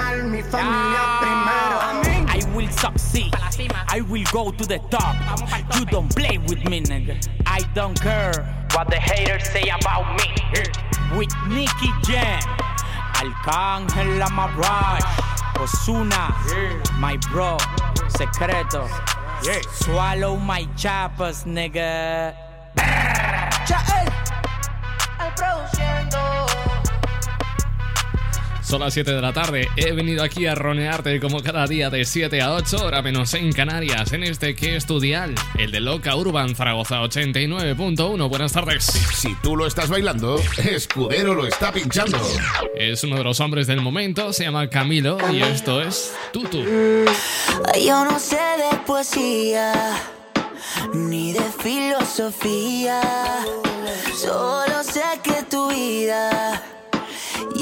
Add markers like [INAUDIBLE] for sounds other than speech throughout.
ganar mi familia primero. I will succeed. I will go to the top. You don't play with me, nigga. I don't care what the haters say about me. With Nicky Jam, Arcángel La Mabrach, Osuna, my bro, Secreto. Swallow my chapas, nigga. Chael, eh. al produciendo. Son las 7 de la tarde. He venido aquí a ronearte como cada día de 7 a 8, hora menos en Canarias, en este que es tu dial, el de Loca Urban Zaragoza 89.1. Buenas tardes. Si tú lo estás bailando, Escudero lo está pinchando. Es uno de los hombres del momento, se llama Camilo y esto es Tutu. Yo no sé de poesía ni de filosofía, solo sé que tu vida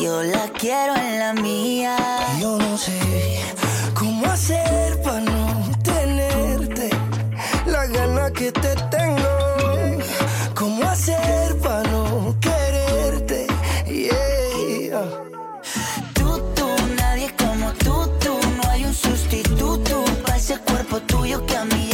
yo la quiero en la mía. Yo no sé cómo hacer para no tenerte la gana que te tengo. Cómo hacer para no quererte. Yeah. Tú, tú, nadie como tú, tú. No hay un sustituto para ese cuerpo tuyo que a mí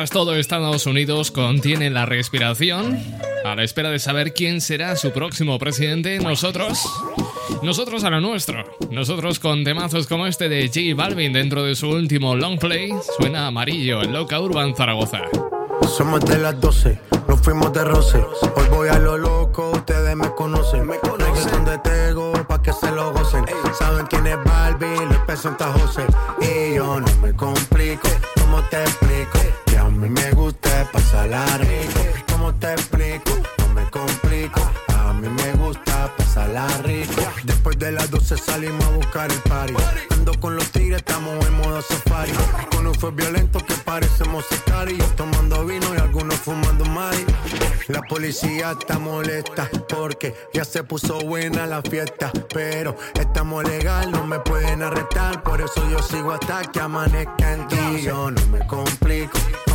mientras todo Estados Unidos contiene la respiración, a la espera de saber quién será su próximo presidente, nosotros, nosotros a lo nuestro, nosotros con temazos como este de J Balvin dentro de su último long play, suena amarillo en Loca Urban Zaragoza. Somos de las 12, nos fuimos de roce. Hoy voy a lo loco, ustedes me conocen. Me conocen de Tego, pa' que se lo gocen. Saben quién es Barbie, les presenta José. Y yo no me complico, ¿cómo te explico? A mí me gusta pasarla rico. ¿Cómo te explico? No me complico. A mí me gusta pasarla rico. Después de las 12 salimos a buscar el party. Ando con los tigres, estamos en modo safari. Con un fue violento que parecemos sicarios. Tomando vino y algunos fumando mari. La policía está molesta porque ya se puso buena la fiesta. Pero estamos legal, no me pueden arrestar. Por eso yo sigo hasta que amanezca en ti. Yo no me complico,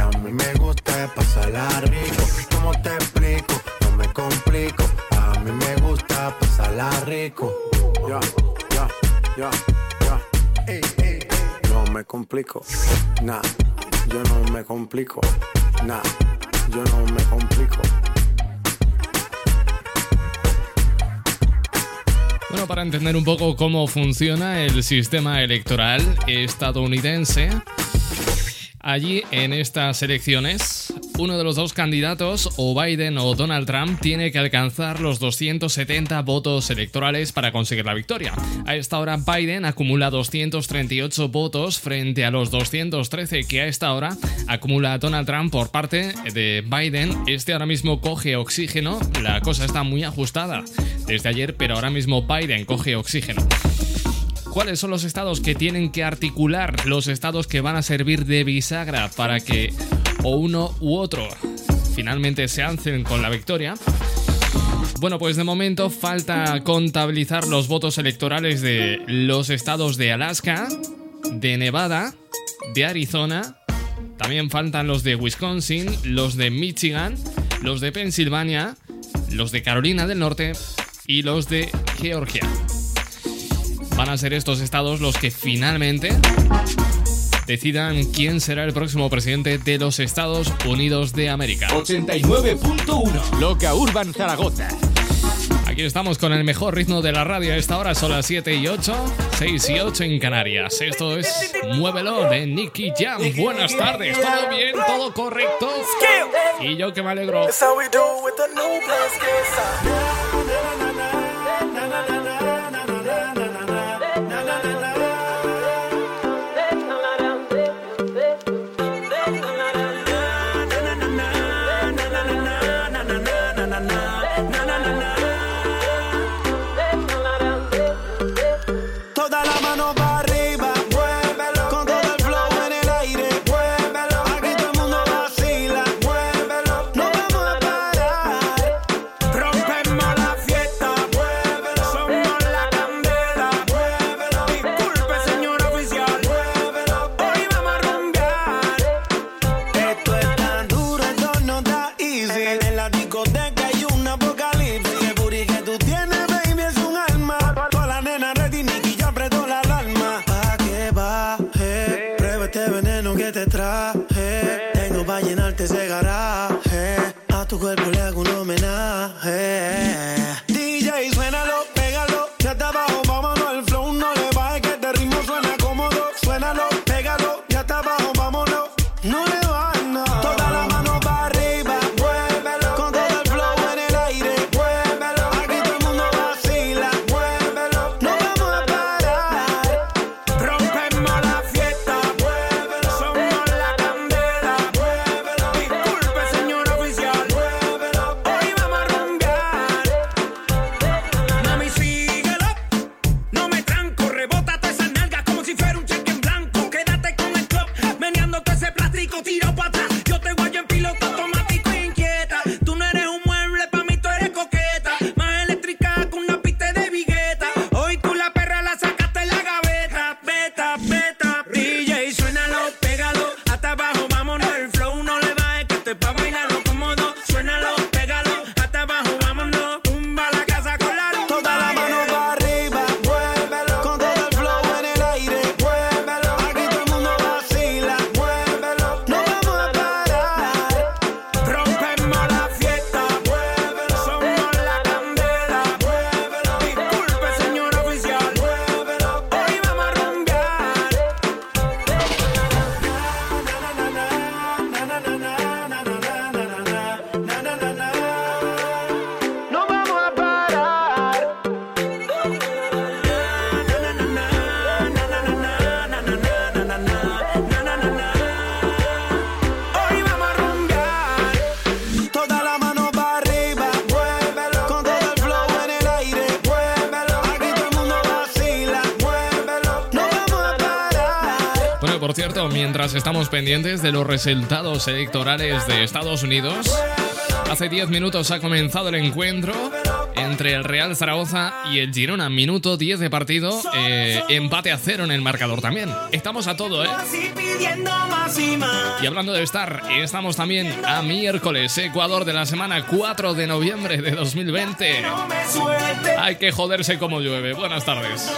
A mí me gusta pasarla rico. ¿Cómo te explico? No me complico. A mí me gusta pasarla rico. Ya, ya, ya, ya. No me complico. Nah, yo no me complico. Nah, yo no me complico. Bueno, para entender un poco cómo funciona el sistema electoral estadounidense, allí en estas elecciones, uno de los dos candidatos, o Biden o Donald Trump, tiene que alcanzar los 270 votos electorales para conseguir la victoria. A esta hora Biden acumula 238 votos frente a los 213 que a esta hora acumula Donald Trump por parte de Biden. Este ahora mismo coge oxígeno, la cosa está muy ajustada desde ayer, pero ahora mismo Biden coge oxígeno. ¿Cuáles son los estados que tienen que articular? Los estados que van a servir de bisagra para que o uno u otro finalmente se alcen con la victoria. Bueno, pues de momento falta contabilizar los votos electorales de los estados de Alaska, de Nevada, de Arizona, también faltan los de Wisconsin, los de Michigan, los de Pensilvania, los de Carolina del Norte y los de Georgia. Van a ser estos estados los que finalmente decidan quién será el próximo presidente de los Estados Unidos de América. 89.1 Loca Urban Zaragoza. Aquí estamos con el mejor ritmo de la radio. A esta hora son las 7 y 8, 6 y 8 en Canarias. Esto es Muévelo de Nicky Jam. Buenas tardes, ¿todo bien? ¿Todo correcto? Y yo que me alegro. Mientras estamos pendientes de los resultados electorales de Estados Unidos, hace 10 minutos ha comenzado el encuentro entre el Real Zaragoza y el Girona. Minuto 10 de partido, eh, empate a cero en el marcador también. Estamos a todo, ¿eh? Y hablando de estar, estamos también a miércoles, Ecuador de la semana 4 de noviembre de 2020. Hay que joderse como llueve. Buenas tardes.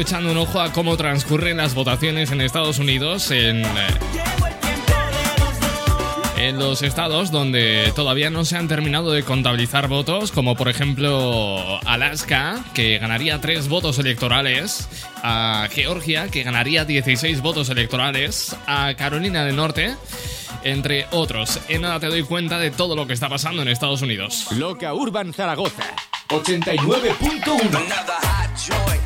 Echando un ojo a cómo transcurren las votaciones en Estados Unidos, en, eh, en los estados donde todavía no se han terminado de contabilizar votos, como por ejemplo Alaska, que ganaría 3 votos electorales, a Georgia, que ganaría 16 votos electorales, a Carolina del Norte, entre otros. En nada te doy cuenta de todo lo que está pasando en Estados Unidos. Loca Urban Zaragoza, 89.1.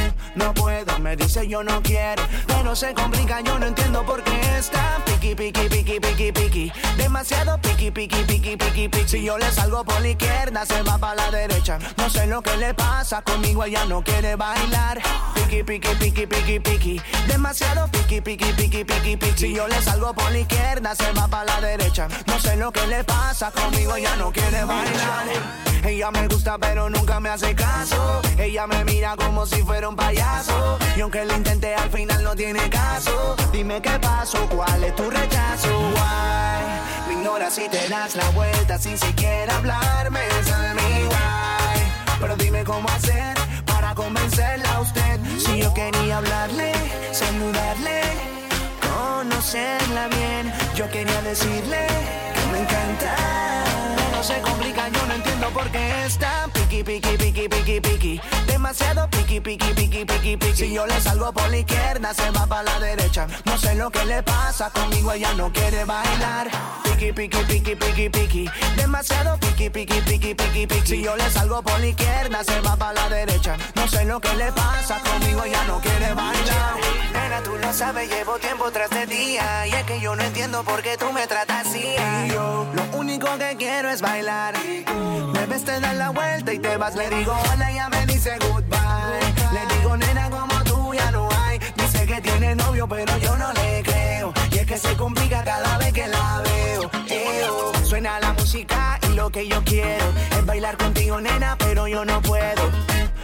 no puedo, me dice yo no quiero, pero se complica, yo no entiendo por qué está piqui, piqui, piqui, piqui, piqui, demasiado piqui, piqui, piqui, piqui, piqui. Si yo le salgo por la izquierda, se va para la derecha, no sé lo que le pasa, conmigo ella no quiere bailar, piqui, piqui, piqui, piqui, piqui, demasiado piqui, piqui, piqui, piqui, piqui. Si yo le salgo por la izquierda, se va para la derecha, no sé lo que le pasa, conmigo ella no quiere bailar. Ella me gusta pero nunca me hace caso, ella me mira como si fuera un payaso y aunque lo intenté al final no tiene caso. Dime qué pasó, cuál es tu rechazo. Why? Me ignoras si te das la vuelta sin siquiera hablarme. Es mi why. Pero dime cómo hacer para convencerla a usted. Si yo quería hablarle, saludarle, conocerla bien, yo quería decirle que me encanta. No se complica, yo no entiendo por qué está piqui, piqui, piqui, piqui, piqui. Demasiado piqui, piqui, piqui, piqui, piqui. Si yo le salgo por la izquierda, se va para la derecha. No sé lo que le pasa, conmigo ella no quiere bailar. Piqui, piqui, piqui, piqui, piqui. Demasiado piqui, piqui, piqui, piqui, piqui. Si yo le salgo por la izquierda, se va para la derecha. No sé lo que le pasa, conmigo ella no quiere bailar. Nena, tú lo sabes, llevo tiempo tras de día. Y es que yo no entiendo por qué tú me tratas así. Yo, lo único que quiero es bailar ves, te das la vuelta y te vas. Le digo hola, ya me dice goodbye. Le digo nena, como tú ya no hay. Dice que tiene novio, pero yo no le creo. Que se complica cada vez que la veo. Suena la música y lo que yo quiero es bailar contigo, nena, pero yo no puedo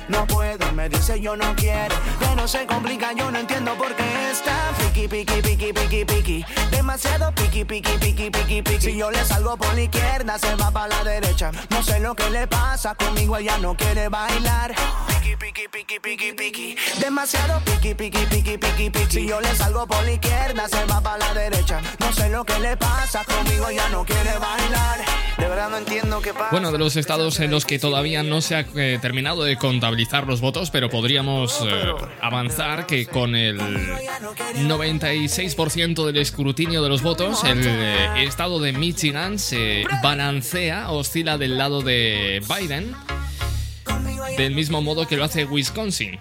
no puedo, me dice yo no quiero. No se complica, yo no entiendo por qué está piqui, piqui, piqui, piqui, piqui. Demasiado piqui, piqui, piqui, piqui, piqui. Si yo le salgo por la izquierda, se va para la derecha. No sé lo que le pasa, conmigo ella no quiere bailar. Piqui, piqui, piqui, piqui, piqui. Demasiado piqui, piqui, piqui, piqui, piqui. Si yo le salgo por la izquierda, se va para la derecha. No sé lo que le pasa, conmigo ella no quiere bailar. De verdad no entiendo qué pasa. Bueno, de los estados en los que todavía no se ha eh, terminado de contabilizar los votos, pero podríamos eh, avanzar que con el 96% del escrutinio de los votos, el eh, estado de Michigan se balancea, oscila del lado de Biden, del mismo modo que lo hace Wisconsin.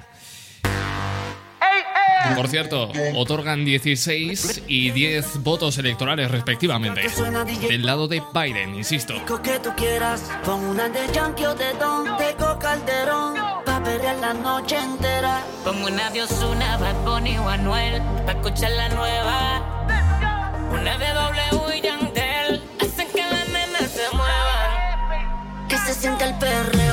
Por cierto, otorgan 16 y 10 votos electorales respectivamente. Del lado de Biden, insisto. que tú quieras, pon una de Yankee o de Don, de Calderón, pa' perrear la noche entera. Pongo una de Osuna, Bad Bunny o Anuel, pa' escuchar la nueva. Una de W y Yandel, hacen que las nenas se muevan. Que se sienta el perreo,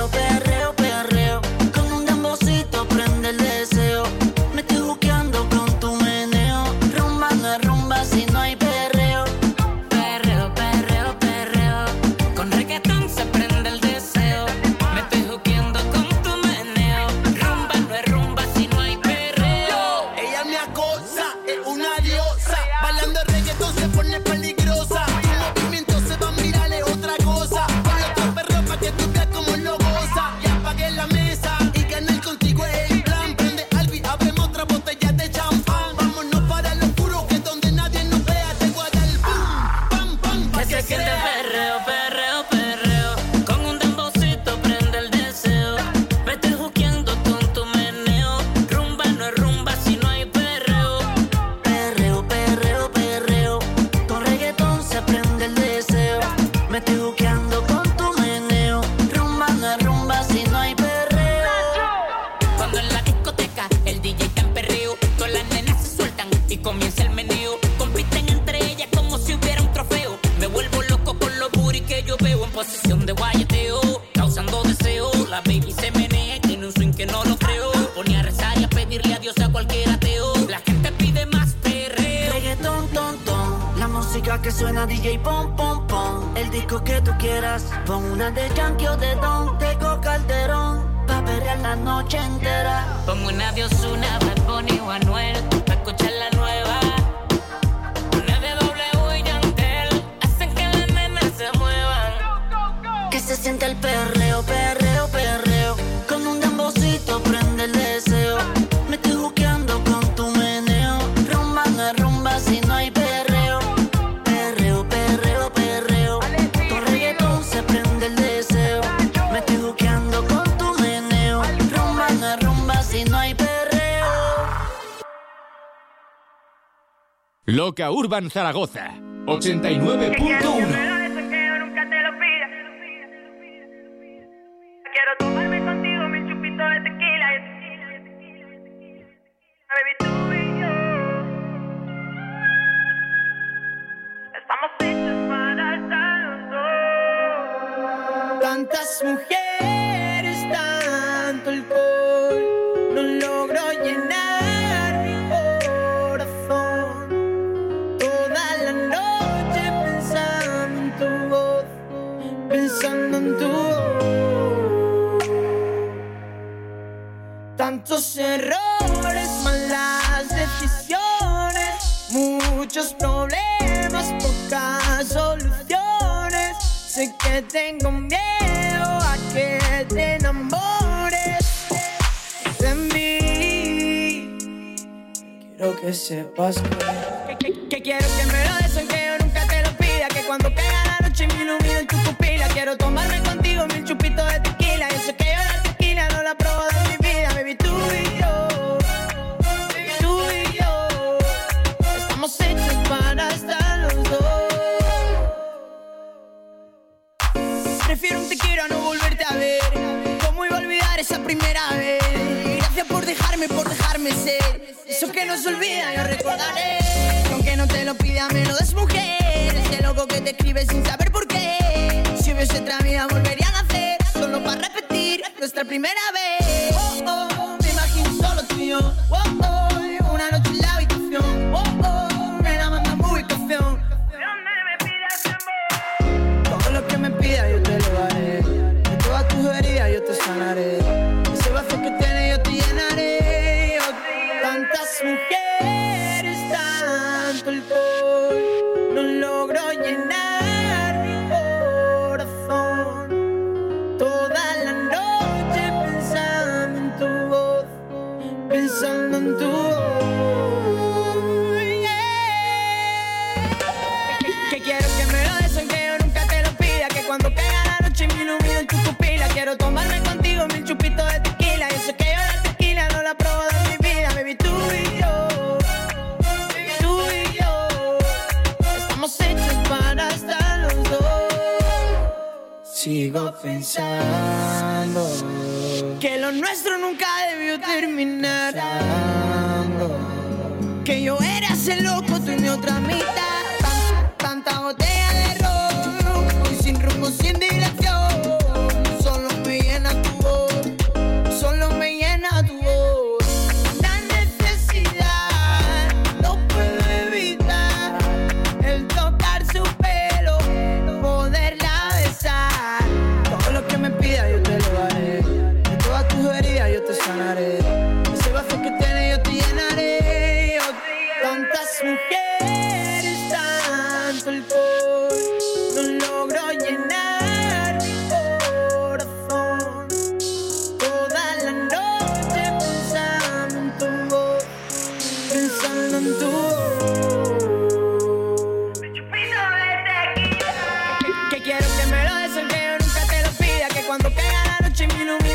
Loca Urban Zaragoza. 89.1 Quiero Tantos errores, malas decisiones, muchos problemas, pocas soluciones. Sé que tengo miedo a que te enamores de mí. Quiero que sepas que, que, que quiero que me lo des aunque yo nunca te lo pida. Que cuando caiga la noche me ilumine en tu pupila. Quiero primera vez? Gracias por dejarme, por dejarme ser. Eso que no se olvida, yo recordaré. Que Aunque no te lo pida, me lo des mujer. Ese loco que te escribe sin saber por qué. Si hubiese otra vida, volvería a nacer. Solo para repetir nuestra primera vez.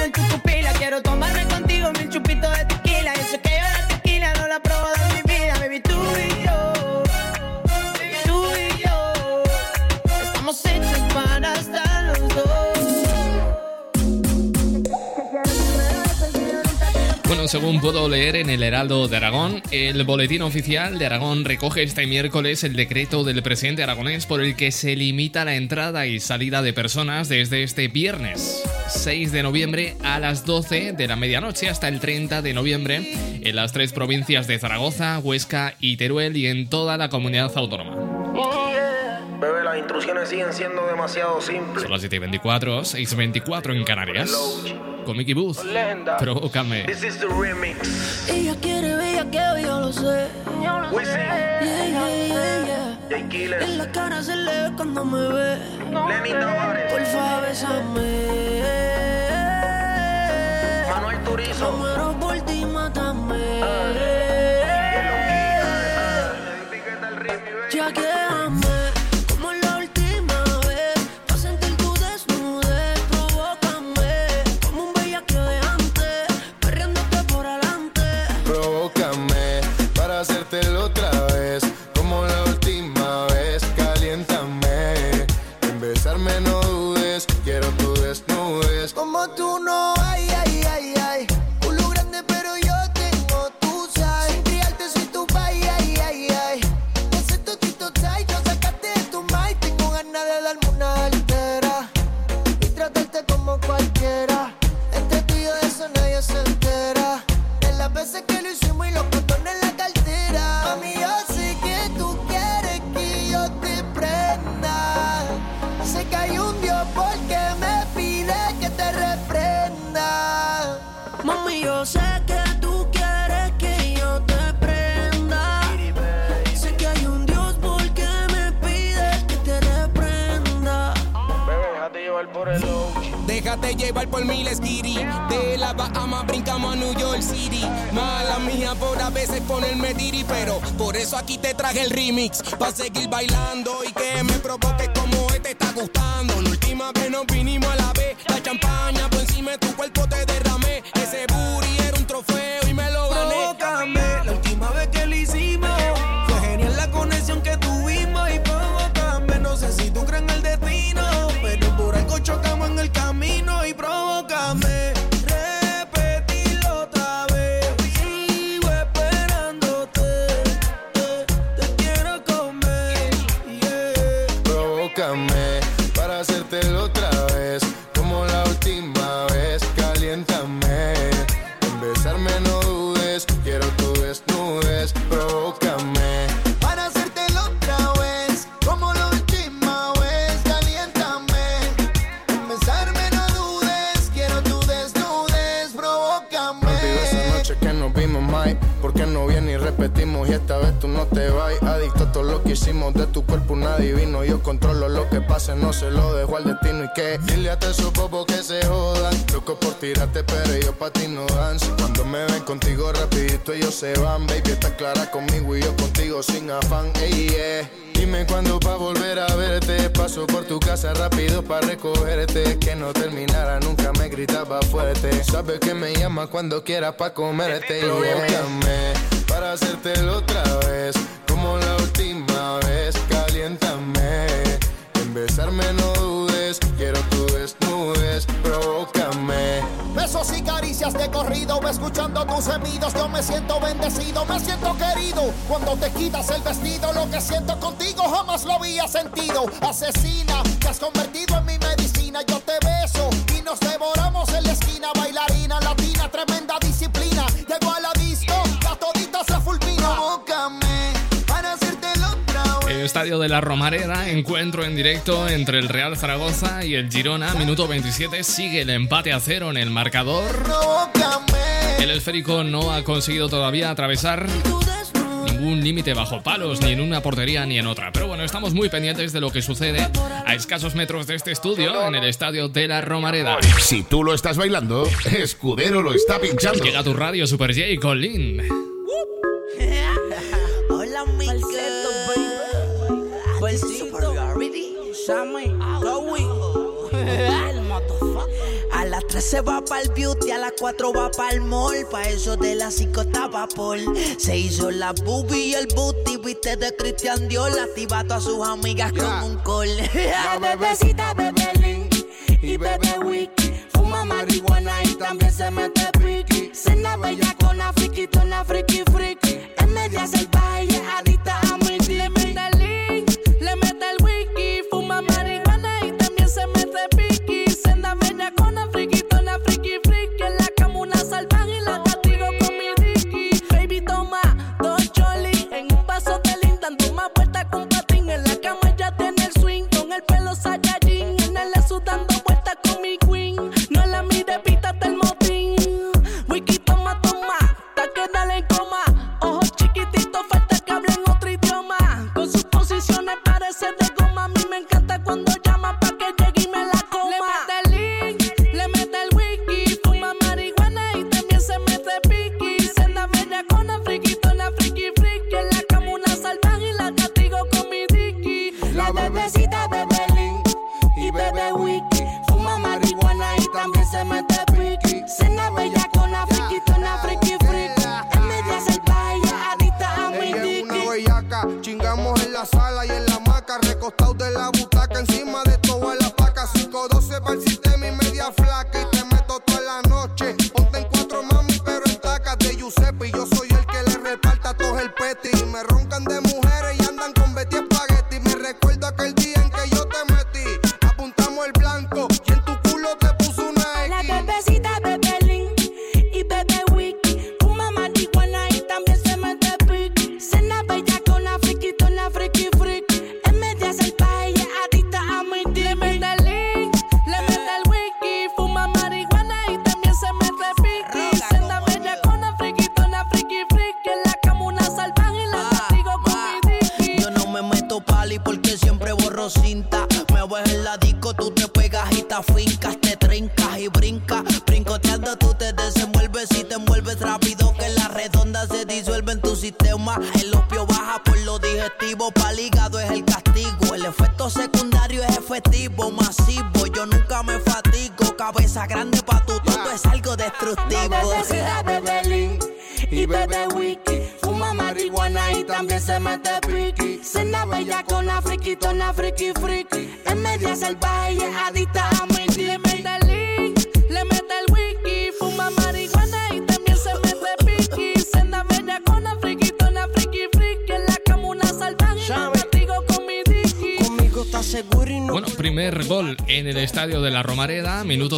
En tu pupila Quiero tomarme según puedo leer en el Heraldo de Aragón, el boletín oficial de Aragón recoge este miércoles el decreto del presidente aragonés por el que se limita la entrada y salida de personas desde este viernes 6 de noviembre a las 12 de la medianoche hasta el 30 de noviembre en las tres provincias de Zaragoza, Huesca y Teruel y en toda la comunidad autónoma. Las instrucciones siguen siendo demasiado simples. Son las 7 y 24, 6 y 24 en Canarias. Con Mickey Booth. Provócame. This is the remix. Ella quiere bellaqueo, yo lo sé. Yo lo sé. Yeah, yeah, yeah. En la cara se le ve cuando me ve. Lenny Tavares. Porfa, bésame. Manuel Turizo. Muero por ti, mátame. Ya quédame por mi skitty. De la Bahama brincamos a New York City. Mala mía por a veces ponerme diri, pero por eso aquí te traje el remix. Pa' seguir bailando y que me provoque como este está gustando. La última vez nos vinimos a la que hicimos de tu cuerpo, un adivino. Yo controlo lo que pase, no se lo dejo al destino. Y que dile a esos bobos que se jodan. Loco por tirarte, pero ellos pa' ti no dan. Si cuando me ven contigo rapidito ellos se van. Baby, está clara conmigo y yo contigo sin afán. Ey, yeah. Dime cuándo pa' volver a verte. Paso por tu casa rápido pa' recogerte. Que no terminara, nunca me gritaba fuerte. Sabes que me llama cuando quieras pa' comerte. Provócame para hacértelo otra vez. Besos y caricias de corrido, escuchando tus gemidos, yo me siento bendecido, me siento querido. Cuando te quitas el vestido, lo que siento contigo jamás lo había sentido. Asesina, te has convertido en mi medicina, yo te beso y nos devoramos en la esquina. Bailarina latina, tremenda estadio de la Romareda, encuentro en directo entre el Real Zaragoza y el Girona, minuto 27, sigue el empate a cero en el marcador. El esférico no ha conseguido todavía atravesar ningún límite bajo palos, ni en una portería ni en otra. Pero bueno, estamos muy pendientes de lo que sucede a escasos metros de este estudio, en el estadio de la Romareda. Si tú lo estás bailando, Escudero lo está pinchando. Llega tu radio Super J con Lynn. Hola, Miguel. Sammy. El motherfucker. A las 3 se va para el beauty, a las 4 va para el mall. Pa' eso de las 5 estaba Paul. Se hizo la boobie y el booty, viste de Christian Dior. Activa a todas sus amigas con un call. La [LAUGHS] bebecita bebe Link y bebe wiki. Fuma marihuana y también se mete piqui. Cena bella con la friquitona, friki friki. En media salvaje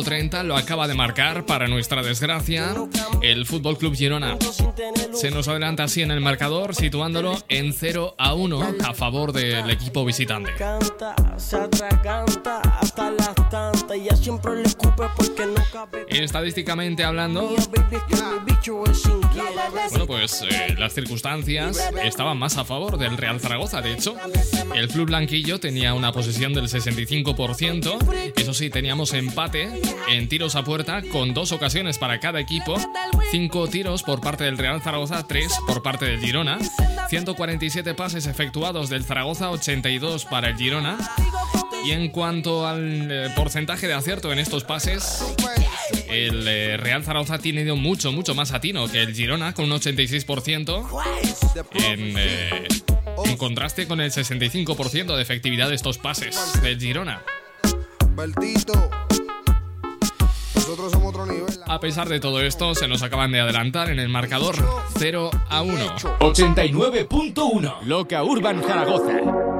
minuto 30, lo acaba de marcar para nuestra desgracia el Fútbol Club Girona. Se nos adelanta así en el marcador, situándolo en 0 a 1 a favor del equipo visitante. Y ya siempre le escupe porque no cabe. Estadísticamente hablando, bueno, pues eh, las circunstancias estaban más a favor del Real Zaragoza. De hecho, el club blanquillo tenía una posesión del 65%. Eso sí, teníamos empate en tiros a puerta con dos ocasiones para cada equipo. Cinco tiros por parte del Real Zaragoza, tres por parte del Girona. 147 pases efectuados del Zaragoza, 82 para el Girona. Y en cuanto al eh, porcentaje de acierto en estos pases, el eh, Real Zaragoza tiene ido mucho, mucho más atino que el Girona, con un 86%, en, eh, en contraste con el 65% de efectividad de estos pases del Girona. A pesar de todo esto, se nos acaban de adelantar en el marcador 0 a 1. 89.1 Loca Urban Zaragoza.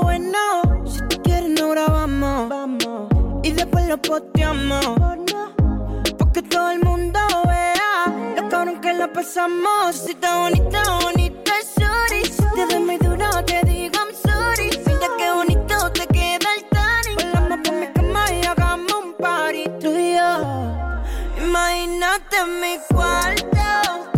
lo posteamos. Porque todo el mundo vea lo cabrón que la pasamos. Si está bonita, bonita, sorry. Si te doy muy duro, te digo I'm sorry. Mira qué bonito te queda el tanning. Volamos por mi cama y hagamos un party tú y yo. Imagínate mi cuarto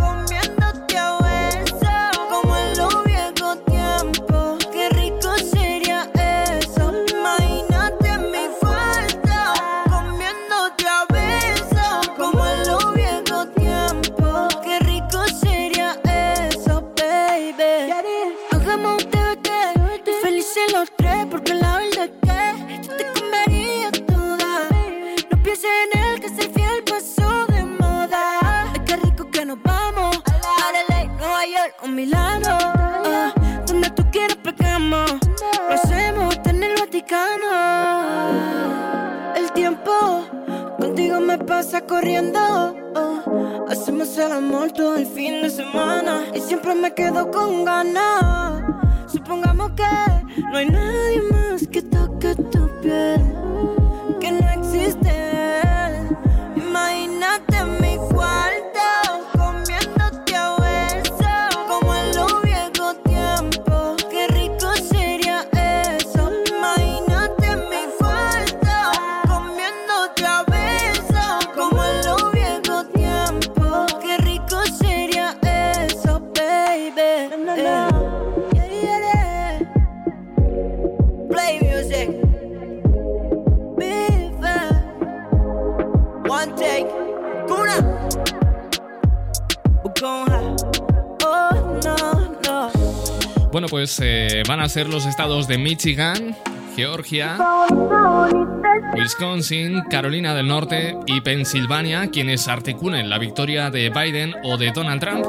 pasa corriendo. oh. Hacemos el amor todo el fin de semana. Y siempre me quedo con ganas. Supongamos que no hay nadie más que toque tu piel. Pues eh, van a ser los estados de Michigan, Georgia, Wisconsin, Carolina del Norte y Pensilvania quienes articulen la victoria de Biden o de Donald Trump.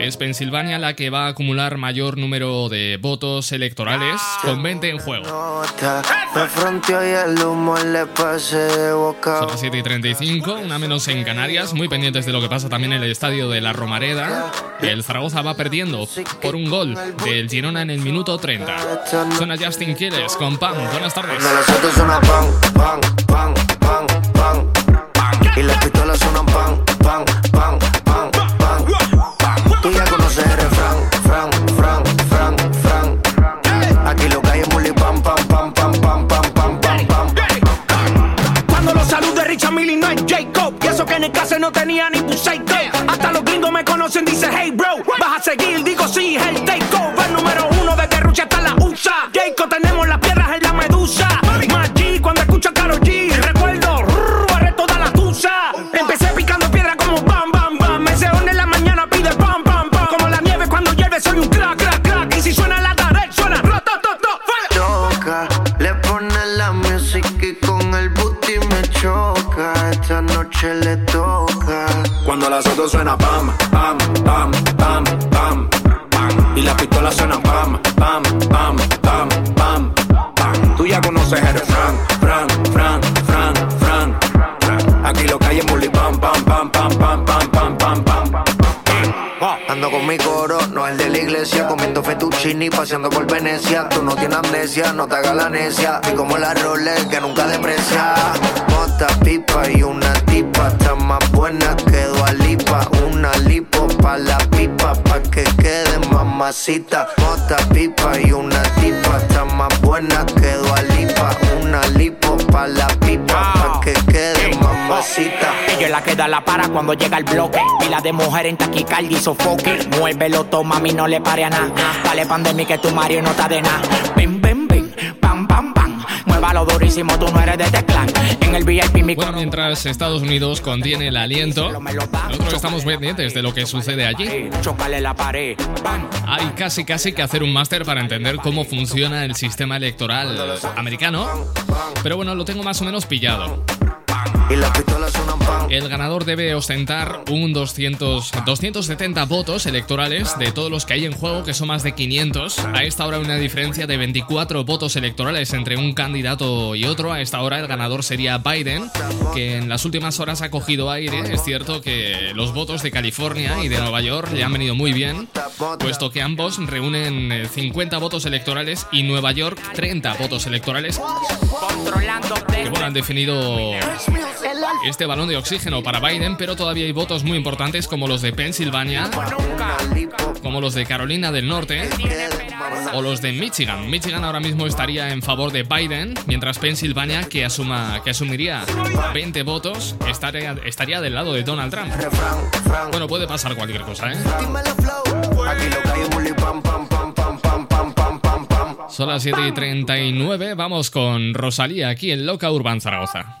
Es Pensilvania la que va a acumular mayor número de votos electorales con 20 en juego. Son las 7 y 35, una menos en Canarias, muy pendientes de lo que pasa también en el estadio de la Romareda. El Zaragoza va perdiendo por un gol del Girona en el minuto 30. Suena Justin Quiles con Pam. Buenas tardes. Y las pistolas suenan pan, pan, pan, pan, said, hey bro, but I said, Cuando las autos suena pam, pam, pam, pam, pam, pam. Y las pistolas suenan pam, pam, pam, pam, pam, pam. Tú ya conoces el fran, fran, fran, fran, fran. Aquí lo que hay es bully pam, pam, pam, pam, pam, pam, pam, pam, pam. Ando con mi coro, no el de la iglesia, comiendo fettuccini, paseando por Venecia. Tú no tienes amnesia, no te hagas la necia. Y como la Rolex que nunca deprecia. Mota, pipa y una tipa, más buena que Lipa. Una lipo pa' la pipa, pa' que quede mamacita. Mota, pipa y una tipa, está más buena que Lipa. Una lipo pa' la pipa, pa' que quede mamacita. Ella la que da la para cuando llega el bloque. Pila de mujer en taquicardia y sofoque. Muévelo, toma, mí no le pare a nada. Dale pandemia que tu Mario no está de nada. Bim, bim, bim, pam, pam, pam. Muévalo durísimo, tú no eres de Teclan. En el VIP mi Bueno, mientras Estados Unidos contiene el aliento, nosotros estamos pendientes de lo que sucede allí. Hay casi casi que hacer un máster para entender cómo funciona el sistema electoral americano. Pero bueno, lo tengo más o menos pillado. Y las pistolas suenan pam. El ganador debe ostentar un 200, 270 votos electorales de todos los que hay en juego, que son más de 500. A esta hora hay una diferencia de 24 votos electorales entre un candidato y otro. A esta hora el ganador sería Biden, que en las últimas horas ha cogido aire. Es cierto que los votos de California y de Nueva York le han venido muy bien, puesto que ambos reúnen eh, 50 votos electorales y Nueva York 30 votos electorales. Que bueno, han definido este balón de oxígeno para Biden, pero todavía hay votos muy importantes como los de Pensilvania, como los de Carolina del Norte o los de Michigan. Michigan ahora mismo estaría en favor de Biden, mientras Pensilvania, que, asuma, que asumiría 20 votos, estaría, estaría del lado de Donald Trump. Bueno, puede pasar cualquier cosa, ¿eh? Son las 7 y 39, vamos con Rosalía aquí en Loca Urban Zaragoza.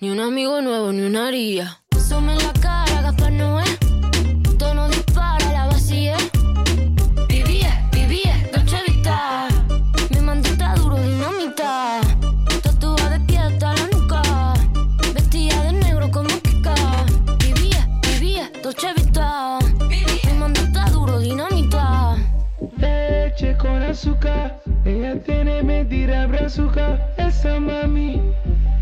Ni un amigo nuevo, ni una haría. Sume en la cara, Gaspar Noé. Tono dispara, la vacía. Vivía, vivía, Dolce Vita. Mi mandita duro, dinamita. Tatuada de pie hasta la nuca. Vestida de negro como Kika. Vivía, vivía, Dolce Vita. Mi mandita duro, dinamita. Leche con azúcar, ella tiene mentira brazuca. Esa mami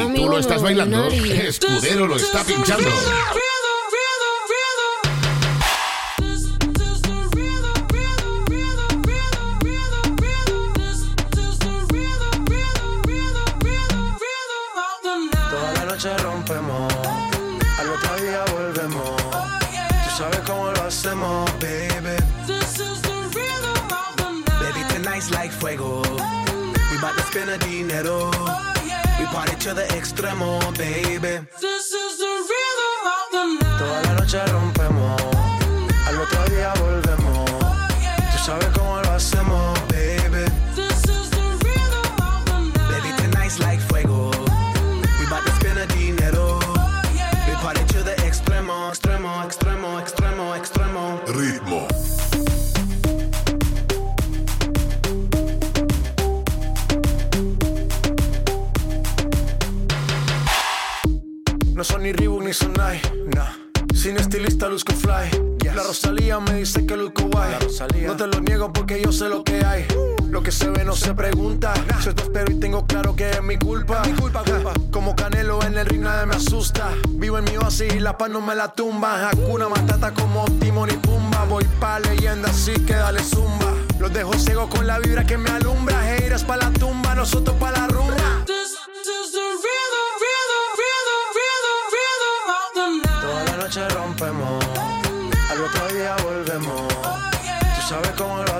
Si tú lo estás bailando, Escudero lo está pinchando. Toda la noche rompemos, al otro día volvemos. Tú sabes cómo lo hacemos, baby. Baby, tonight's like fuego. We bout to spend a dinero. We party to the extremo, baby. Toda la noche rompemos, al otro día volvemos. Tú sabes cómo lo hacemos, baby. Baby, tonight's like fuego. We bout to spend a dinero. We party to the extremo, extremo, extremo, extremo, extremo. Ritmo. No son ni Reebok ni Sonai, nah. Sin estilista luzco fly. La Rosalía me dice que luzco guay. No te lo niego porque yo sé lo que hay. Lo que se ve no se pregunta. Yo te espero y tengo claro que es mi culpa. Mi culpa, Como Canelo en el ring nadie me asusta. Vivo en mi oasis y la paz no me la tumba. Hakuna Matata como Timon y Pumba. Voy pa' leyenda así que dale zumba. Los dejo ciego con la vibra que me alumbra. Heiras pa' la tumba, nosotros pa' la rumba. Toda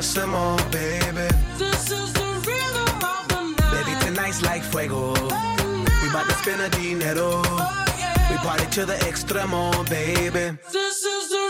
sabes cómo lo hacemos, baby. Baby, tonight's like fuego. We bout to spend a dinero. We party to the extremo, baby. Toda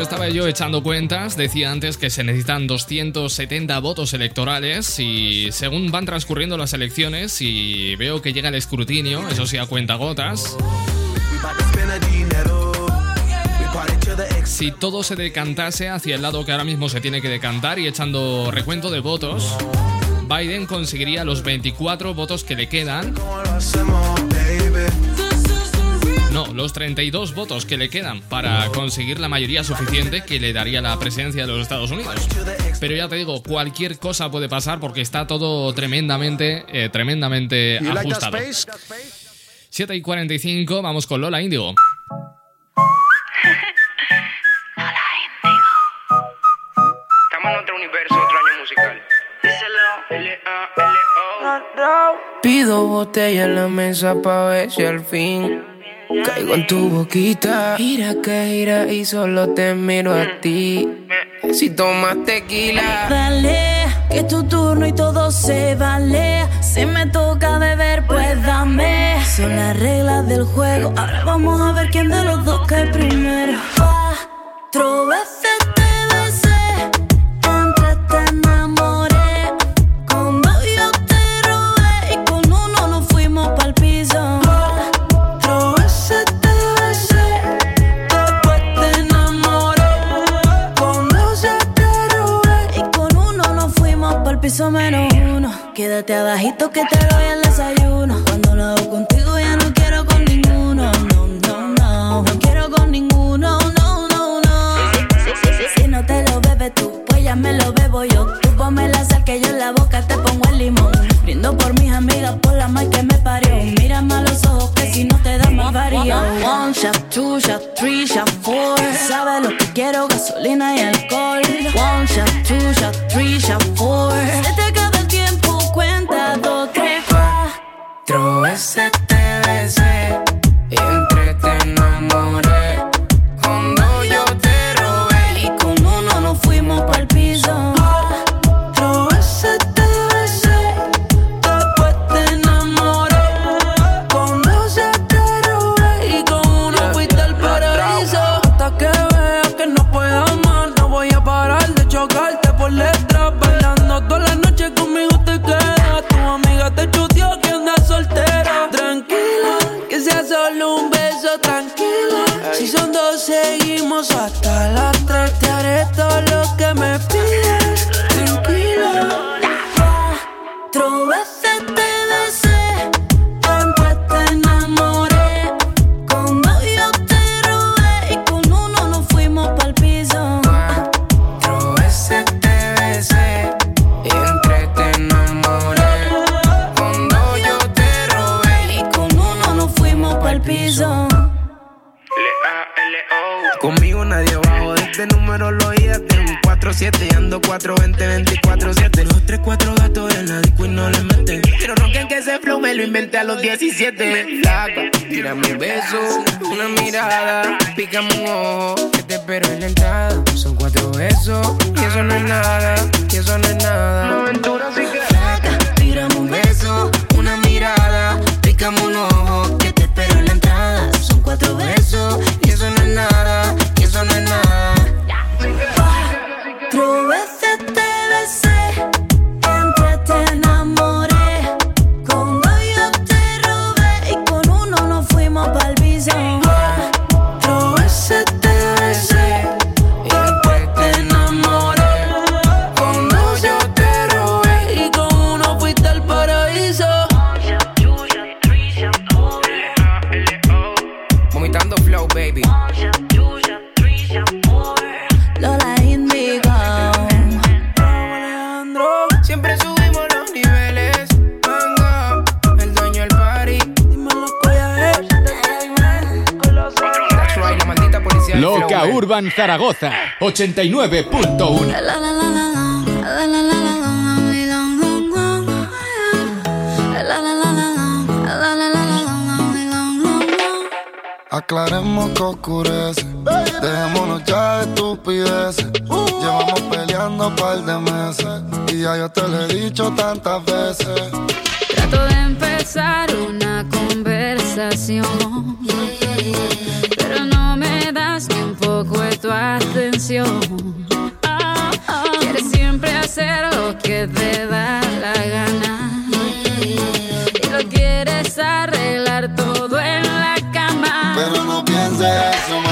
Estaba yo echando cuentas, decía antes que se necesitan 270 votos electorales y según van transcurriendo las elecciones y veo que llega el escrutinio, eso sí a cuenta gotas, si todo se decantase hacia el lado que ahora mismo se tiene que decantar y echando recuento de votos, Biden conseguiría los 24 votos que le quedan. Los 32 votos que le quedan para conseguir la mayoría suficiente que le daría la presidencia de los Estados Unidos. Pero ya te digo, cualquier cosa puede pasar porque está todo tremendamente, eh, tremendamente ajustado. space? 7 y 45, vamos con Lola Índigo. Estamos en otro universo, otro año musical. Pido botella en la mesa pa' ver si al fin caigo en tu boquita. Gira que gira y solo te miro a ti. Si tomas tequila. Dale, que es tu turno y todo se vale. Si me toca beber, pues dame. Son las reglas del juego. Ahora vamos a ver quién de los dos cae primero. Cuatro veces Quédate abajito que te doy el desayuno. 89.1. Aclaremos que oscurece. Dejémonos ya de estupideces. Llevamos peleando un par de meses. Y ya yo te lo he dicho tantas veces. Trato de empezar una conversación. Pero no me da tu atención. Quieres siempre hacer lo que te da la gana. Y lo quieres arreglar todo en la cama. Pero no pienses eso.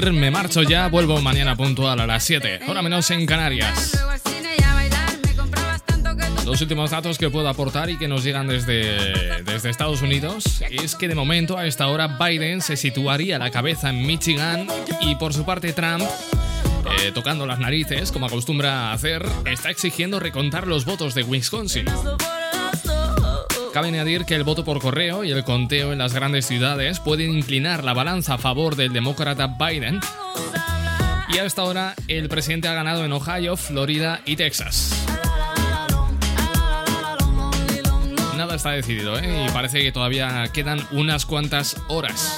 Me marcho ya, vuelvo mañana puntual a las 7, hora menos en Canarias. Los últimos datos que puedo aportar y que nos llegan desde, desde Estados Unidos es que de momento a esta hora Biden se situaría la cabeza en Michigan y por su parte Trump, eh, tocando las narices como acostumbra hacer, está exigiendo recontar los votos de Wisconsin. Cabe añadir que el voto por correo y el conteo en las grandes ciudades pueden inclinar la balanza a favor del demócrata Biden. Y a esta hora el presidente ha ganado en Ohio, Florida y Texas. Nada está decidido, ¿eh? Y parece que todavía quedan unas cuantas horas.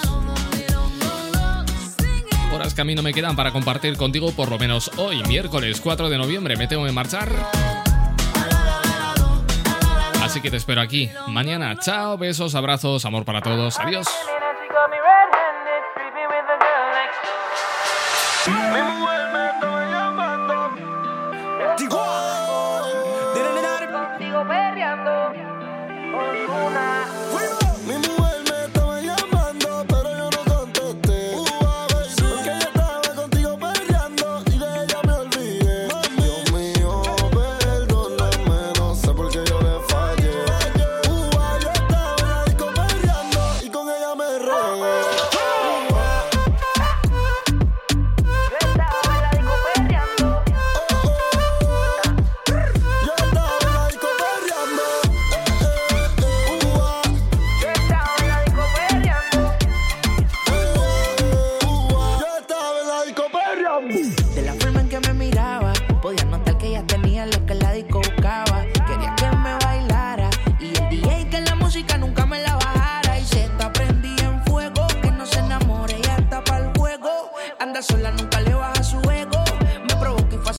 Horas que a mí no me quedan para compartir contigo por lo menos hoy, miércoles 4 de noviembre. Me tengo que marchar. Así que te espero aquí mañana. Chao, besos, abrazos, amor para todos. Adiós.